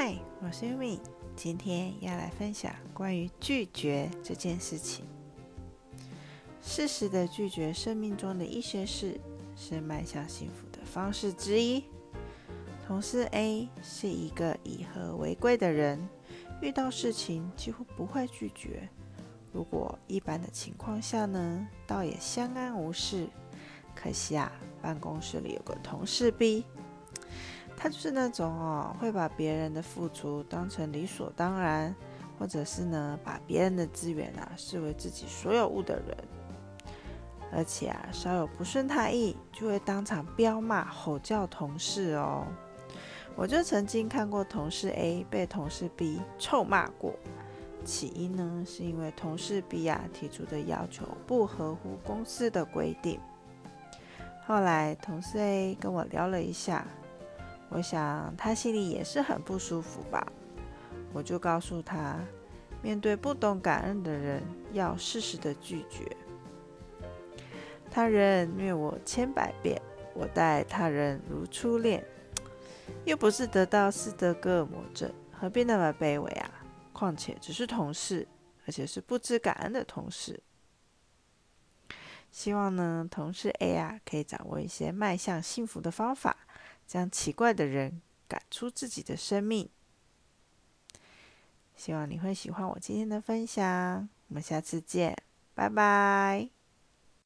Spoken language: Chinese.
嗨，我是 Umi，今天要来分享关于拒绝这件事情。适时的拒绝生命中的一些事，是迈向幸福的方式之一。同事 A 是一个以和为贵的人，遇到事情几乎不会拒绝。如果一般的情况下呢，倒也相安无事。可惜啊，办公室里有个同事 B。他就是那种哦，会把别人的付出当成理所当然，或者是呢，把别人的资源啊视为自己所有物的人。而且啊，稍有不顺他意，就会当场彪骂、吼叫同事哦。我就曾经看过同事 A 被同事 B 臭骂过，起因呢，是因为同事 B 啊提出的要求不合乎公司的规定。后来同事 A 跟我聊了一下。我想他心里也是很不舒服吧，我就告诉他，面对不懂感恩的人，要适时的拒绝。他人虐我千百遍，我待他人如初恋，又不是得到斯德哥尔摩症，何必那么卑微啊？况且只是同事，而且是不知感恩的同事。希望呢，同事 A 啊，可以掌握一些迈向幸福的方法。将奇怪的人赶出自己的生命。希望你会喜欢我今天的分享，我们下次见，拜拜。